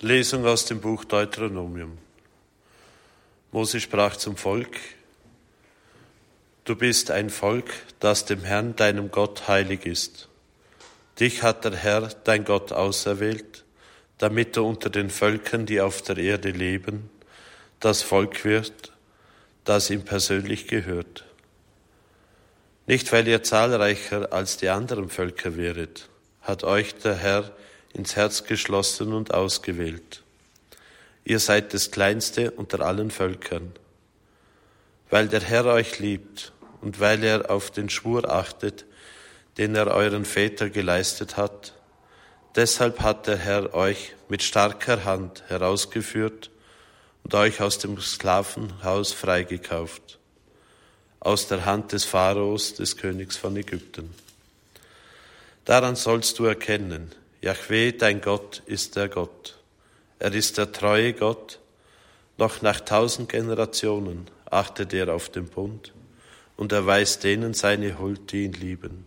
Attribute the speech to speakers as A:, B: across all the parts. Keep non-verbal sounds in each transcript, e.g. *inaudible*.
A: Lesung aus dem Buch Deuteronomium. Mose sprach zum Volk, Du bist ein Volk, das dem Herrn, deinem Gott, heilig ist. Dich hat der Herr, dein Gott, auserwählt, damit du unter den Völkern, die auf der Erde leben, das Volk wird, das ihm persönlich gehört. Nicht weil ihr zahlreicher als die anderen Völker wäret, hat euch der Herr ins Herz geschlossen und ausgewählt. Ihr seid das Kleinste unter allen Völkern. Weil der Herr euch liebt und weil er auf den Schwur achtet, den er euren Väter geleistet hat, deshalb hat der Herr euch mit starker Hand herausgeführt und euch aus dem Sklavenhaus freigekauft, aus der Hand des Pharaos, des Königs von Ägypten. Daran sollst du erkennen, Jahweh, dein Gott, ist der Gott. Er ist der treue Gott. Noch nach tausend Generationen achtet er auf den Bund und erweist denen seine Huld, die ihn lieben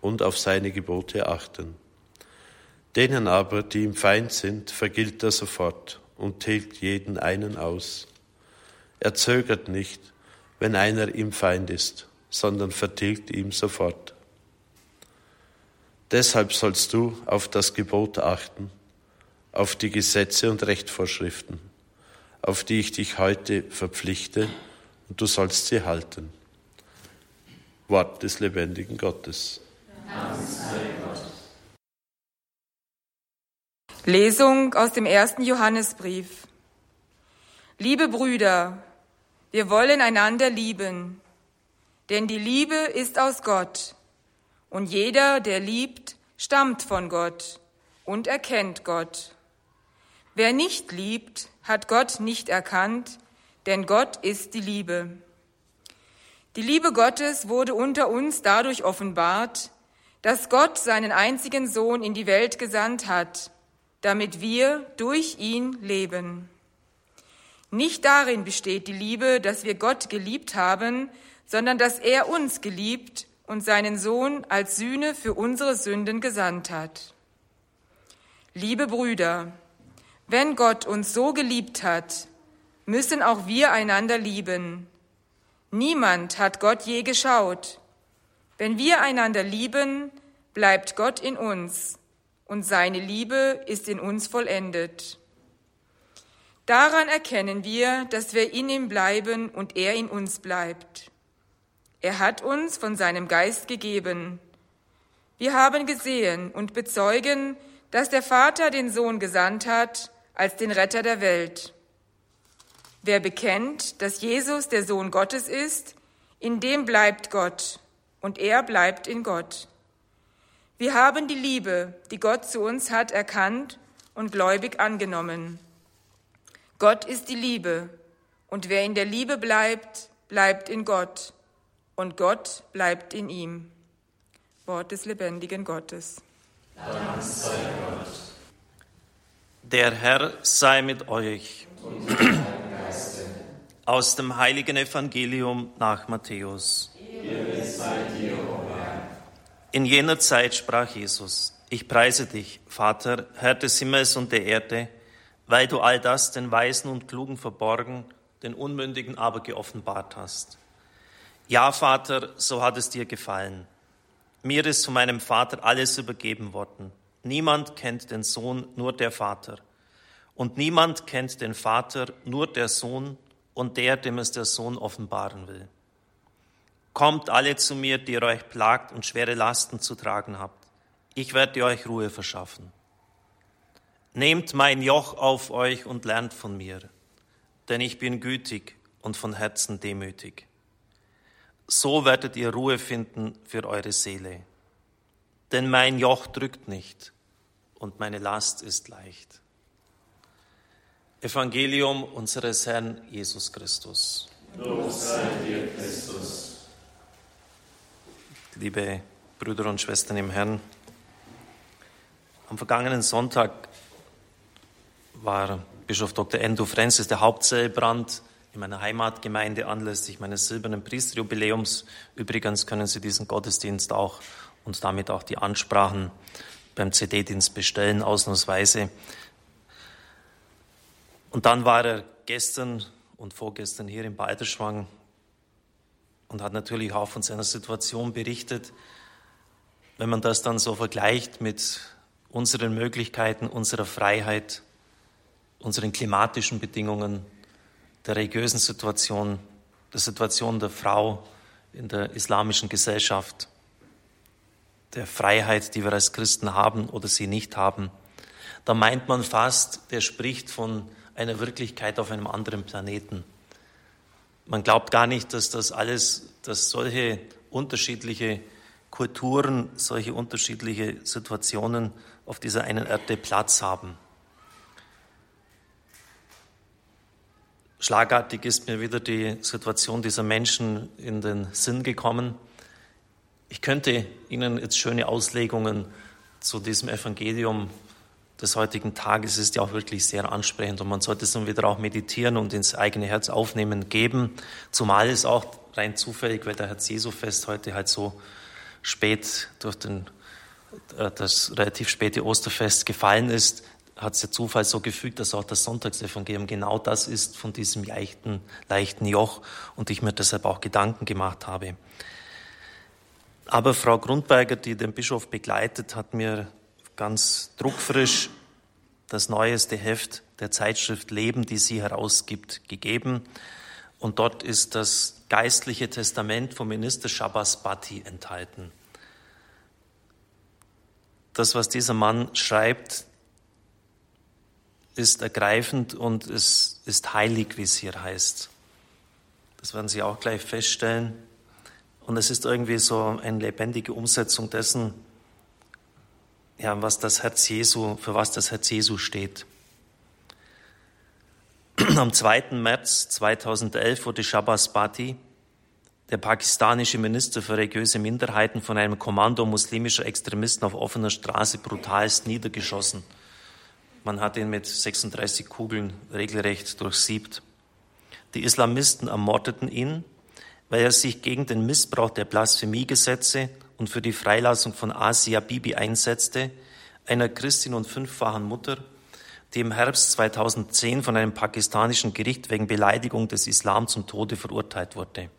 A: und auf seine Gebote achten. Denen aber, die ihm Feind sind, vergilt er sofort und tilgt jeden einen aus. Er zögert nicht, wenn einer ihm Feind ist, sondern vertilgt ihm sofort. Deshalb sollst du auf das Gebot achten, auf die Gesetze und Rechtvorschriften, auf die ich dich heute verpflichte, und du sollst sie halten. Wort des lebendigen Gottes.
B: Lesung aus dem ersten Johannesbrief. Liebe Brüder, wir wollen einander lieben, denn die Liebe ist aus Gott. Und jeder, der liebt, stammt von Gott und erkennt Gott. Wer nicht liebt, hat Gott nicht erkannt, denn Gott ist die Liebe. Die Liebe Gottes wurde unter uns dadurch offenbart, dass Gott seinen einzigen Sohn in die Welt gesandt hat, damit wir durch ihn leben. Nicht darin besteht die Liebe, dass wir Gott geliebt haben, sondern dass er uns geliebt und seinen Sohn als Sühne für unsere Sünden gesandt hat. Liebe Brüder, wenn Gott uns so geliebt hat, müssen auch wir einander lieben. Niemand hat Gott je geschaut. Wenn wir einander lieben, bleibt Gott in uns und seine Liebe ist in uns vollendet. Daran erkennen wir, dass wir in ihm bleiben und er in uns bleibt. Er hat uns von seinem Geist gegeben. Wir haben gesehen und bezeugen, dass der Vater den Sohn gesandt hat als den Retter der Welt. Wer bekennt, dass Jesus der Sohn Gottes ist, in dem bleibt Gott und er bleibt in Gott. Wir haben die Liebe, die Gott zu uns hat, erkannt und gläubig angenommen. Gott ist die Liebe und wer in der Liebe bleibt, bleibt in Gott und Gott bleibt in ihm. Wort des lebendigen Gottes.
C: Der Herr sei mit euch. Aus dem heiligen Evangelium nach Matthäus. In jener Zeit sprach Jesus, ich preise dich, Vater, Herr des Himmels und der Erde, weil du all das den Weisen und Klugen verborgen, den Unmündigen aber geoffenbart hast. Ja, Vater, so hat es dir gefallen. Mir ist von meinem Vater alles übergeben worden. Niemand kennt den Sohn, nur der Vater. Und niemand kennt den Vater, nur der Sohn und der, dem es der Sohn offenbaren will. Kommt alle zu mir, die ihr euch plagt und schwere Lasten zu tragen habt. Ich werde euch Ruhe verschaffen. Nehmt mein Joch auf euch und lernt von mir, denn ich bin gütig und von Herzen demütig so werdet ihr Ruhe finden für eure Seele. Denn mein Joch drückt nicht und meine Last ist leicht. Evangelium unseres Herrn Jesus Christus. Lob sei dir, Christus. Liebe Brüder und Schwestern im Herrn, am vergangenen Sonntag war Bischof Dr. Endo Francis der Hauptzellbrand in meiner Heimatgemeinde anlässlich meines silbernen Priesterjubiläums. Übrigens können Sie diesen Gottesdienst auch und damit auch die Ansprachen beim CD-Dienst bestellen, ausnahmsweise. Und dann war er gestern und vorgestern hier in Balderschwang und hat natürlich auch von seiner Situation berichtet. Wenn man das dann so vergleicht mit unseren Möglichkeiten, unserer Freiheit, unseren klimatischen Bedingungen, der religiösen Situation, der Situation der Frau in der islamischen Gesellschaft, der Freiheit, die wir als Christen haben oder sie nicht haben, da meint man fast, der spricht von einer Wirklichkeit auf einem anderen Planeten. Man glaubt gar nicht, dass das alles, dass solche unterschiedliche Kulturen, solche unterschiedliche Situationen auf dieser einen Erde Platz haben. Schlagartig ist mir wieder die Situation dieser Menschen in den Sinn gekommen. Ich könnte Ihnen jetzt schöne Auslegungen zu diesem Evangelium des heutigen Tages ist ja auch wirklich sehr ansprechend und man sollte es dann wieder auch meditieren und ins eigene Herz aufnehmen geben, zumal es auch rein zufällig, weil der Herz Jesu Fest heute halt so spät durch den äh, das relativ späte Osterfest gefallen ist, hat es der Zufall so gefügt, dass auch das Sonntagsevangelium genau das ist von diesem leichten, leichten Joch und ich mir deshalb auch Gedanken gemacht habe. Aber Frau Grundberger, die den Bischof begleitet, hat mir ganz druckfrisch das neueste Heft der Zeitschrift Leben, die sie herausgibt, gegeben. Und dort ist das geistliche Testament vom Minister Shabbas Bhatti enthalten das, was dieser Mann schreibt, ist ergreifend und es ist heilig, wie es hier heißt. Das werden Sie auch gleich feststellen. Und es ist irgendwie so eine lebendige Umsetzung dessen, ja, was das Herz Jesu, für was das Herz Jesu steht. *clears throat* Am 2. März 2011 wurde Shabbas Bhatti der pakistanische Minister für religiöse Minderheiten von einem Kommando muslimischer Extremisten auf offener Straße brutalst niedergeschossen. Man hat ihn mit 36 Kugeln regelrecht durchsiebt. Die Islamisten ermordeten ihn, weil er sich gegen den Missbrauch der Blasphemiegesetze und für die Freilassung von Asia Bibi einsetzte, einer Christin und fünffachen Mutter, die im Herbst 2010 von einem pakistanischen Gericht wegen Beleidigung des Islam zum Tode verurteilt wurde.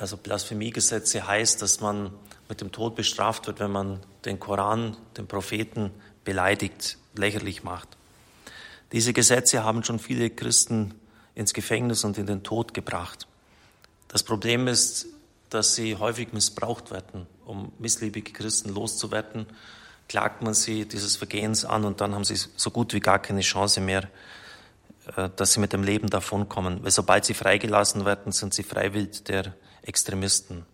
C: Also Blasphemiegesetze heißt, dass man mit dem Tod bestraft wird, wenn man den Koran, den Propheten beleidigt, lächerlich macht. Diese Gesetze haben schon viele Christen ins Gefängnis und in den Tod gebracht. Das Problem ist, dass sie häufig missbraucht werden. Um missliebige Christen loszuwerden, klagt man sie dieses Vergehens an und dann haben sie so gut wie gar keine Chance mehr, äh, dass sie mit dem Leben davonkommen. Weil sobald sie freigelassen werden, sind sie freiwillig der Extremisten.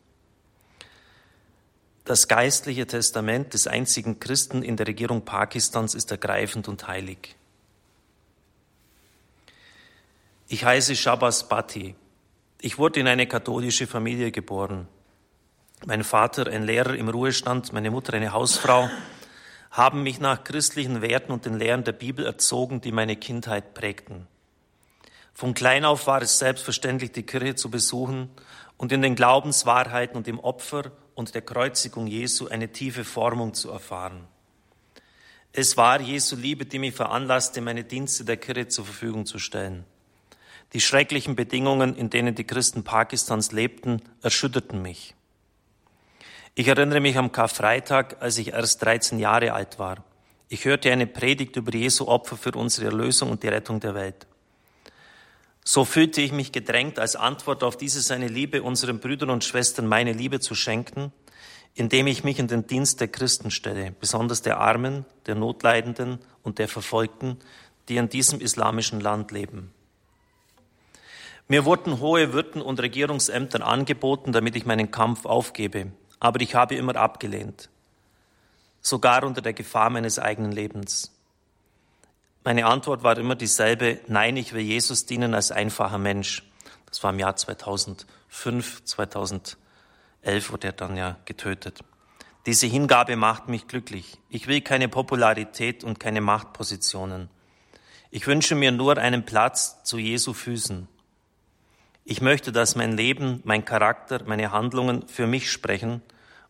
C: Das geistliche Testament des einzigen Christen in der Regierung Pakistans ist ergreifend und heilig. Ich heiße Shabas Bhatti. Ich wurde in eine katholische Familie geboren. Mein Vater, ein Lehrer im Ruhestand, meine Mutter, eine Hausfrau, haben mich nach christlichen Werten und den Lehren der Bibel erzogen, die meine Kindheit prägten. Von klein auf war es selbstverständlich, die Kirche zu besuchen und in den Glaubenswahrheiten und im Opfer und der Kreuzigung Jesu eine tiefe Formung zu erfahren. Es war Jesu Liebe, die mich veranlasste, meine Dienste der Kirche zur Verfügung zu stellen. Die schrecklichen Bedingungen, in denen die Christen Pakistans lebten, erschütterten mich. Ich erinnere mich am Karfreitag, als ich erst 13 Jahre alt war. Ich hörte eine Predigt über Jesu Opfer für unsere Erlösung und die Rettung der Welt. So fühlte ich mich gedrängt, als Antwort auf diese seine Liebe unseren Brüdern und Schwestern meine Liebe zu schenken, indem ich mich in den Dienst der Christen stelle, besonders der Armen, der Notleidenden und der Verfolgten, die in diesem islamischen Land leben. Mir wurden hohe Würden und Regierungsämter angeboten, damit ich meinen Kampf aufgebe, aber ich habe immer abgelehnt, sogar unter der Gefahr meines eigenen Lebens. Meine Antwort war immer dieselbe, nein, ich will Jesus dienen als einfacher Mensch. Das war im Jahr 2005, 2011 wurde er dann ja getötet. Diese Hingabe macht mich glücklich. Ich will keine Popularität und keine Machtpositionen. Ich wünsche mir nur einen Platz zu Jesu Füßen. Ich möchte, dass mein Leben, mein Charakter, meine Handlungen für mich sprechen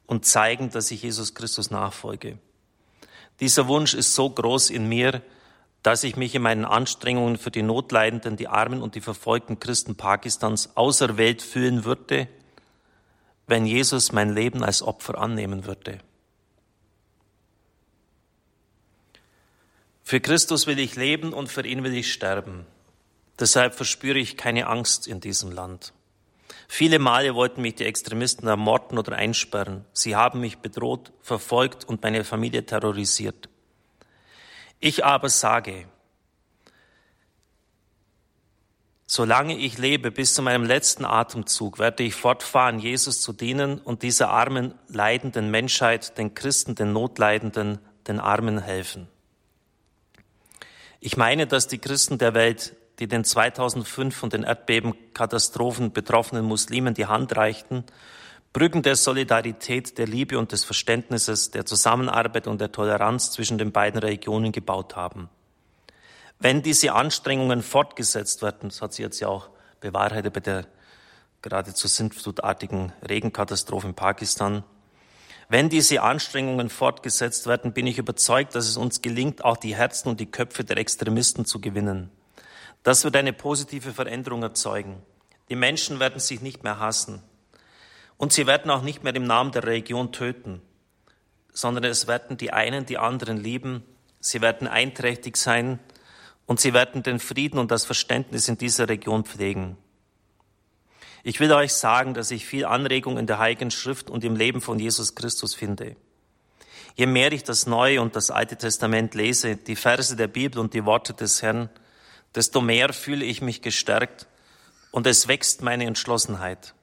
C: und zeigen, dass ich Jesus Christus nachfolge. Dieser Wunsch ist so groß in mir, dass ich mich in meinen Anstrengungen für die Notleidenden, die Armen und die verfolgten Christen Pakistans auserwählt fühlen würde, wenn Jesus mein Leben als Opfer annehmen würde. Für Christus will ich leben und für ihn will ich sterben. Deshalb verspüre ich keine Angst in diesem Land. Viele Male wollten mich die Extremisten ermorden oder einsperren. Sie haben mich bedroht, verfolgt und meine Familie terrorisiert. Ich aber sage, solange ich lebe bis zu meinem letzten Atemzug, werde ich fortfahren, Jesus zu dienen und dieser armen, leidenden Menschheit, den Christen, den Notleidenden, den Armen helfen. Ich meine, dass die Christen der Welt, die den 2005 von den Erdbebenkatastrophen betroffenen Muslimen die Hand reichten, Brücken der Solidarität, der Liebe und des Verständnisses, der Zusammenarbeit und der Toleranz zwischen den beiden Regionen gebaut haben. Wenn diese Anstrengungen fortgesetzt werden, das hat sie jetzt ja auch bewahrheitet bei der geradezu sintflutartigen Regenkatastrophe in Pakistan, wenn diese Anstrengungen fortgesetzt werden, bin ich überzeugt, dass es uns gelingt, auch die Herzen und die Köpfe der Extremisten zu gewinnen. Das wird eine positive Veränderung erzeugen. Die Menschen werden sich nicht mehr hassen. Und sie werden auch nicht mehr im Namen der Religion töten, sondern es werden die einen die anderen lieben, sie werden einträchtig sein und sie werden den Frieden und das Verständnis in dieser Region pflegen. Ich will euch sagen, dass ich viel Anregung in der Heiligen Schrift und im Leben von Jesus Christus finde. Je mehr ich das Neue und das Alte Testament lese, die Verse der Bibel und die Worte des Herrn, desto mehr fühle ich mich gestärkt und es wächst meine Entschlossenheit.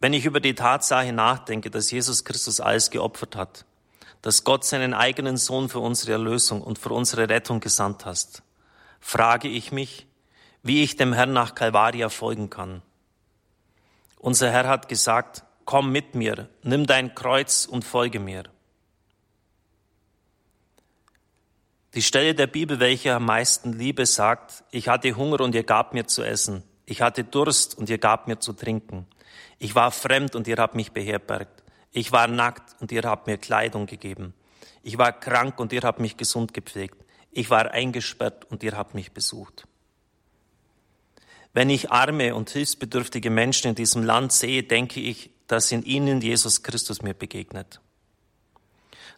C: Wenn ich über die Tatsache nachdenke, dass Jesus Christus alles geopfert hat, dass Gott seinen eigenen Sohn für unsere Erlösung und für unsere Rettung gesandt hat, frage ich mich, wie ich dem Herrn nach Calvaria folgen kann. Unser Herr hat gesagt, komm mit mir, nimm dein Kreuz und folge mir. Die Stelle der Bibel, welche am meisten Liebe sagt, ich hatte Hunger und ihr gab mir zu essen. Ich hatte Durst und ihr gab mir zu trinken. Ich war fremd und ihr habt mich beherbergt. Ich war nackt und ihr habt mir Kleidung gegeben. Ich war krank und ihr habt mich gesund gepflegt. Ich war eingesperrt und ihr habt mich besucht. Wenn ich arme und hilfsbedürftige Menschen in diesem Land sehe, denke ich, dass in ihnen Jesus Christus mir begegnet.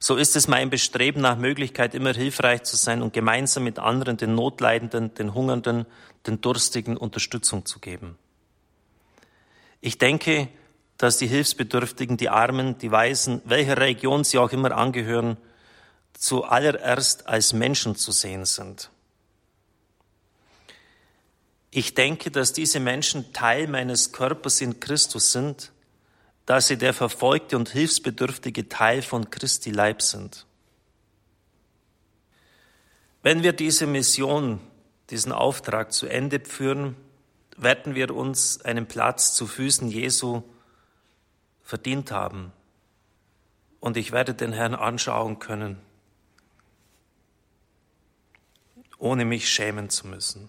C: So ist es mein Bestreben nach Möglichkeit, immer hilfreich zu sein und gemeinsam mit anderen den Notleidenden, den Hungernden, den Durstigen Unterstützung zu geben. Ich denke, dass die Hilfsbedürftigen, die Armen, die Weisen, welcher Region sie auch immer angehören, zuallererst als Menschen zu sehen sind. Ich denke, dass diese Menschen Teil meines Körpers in Christus sind, dass sie der verfolgte und hilfsbedürftige Teil von Christi Leib sind. Wenn wir diese Mission, diesen Auftrag zu Ende führen, werden wir uns einen Platz zu Füßen Jesu verdient haben. Und ich werde den Herrn anschauen können, ohne mich schämen zu müssen.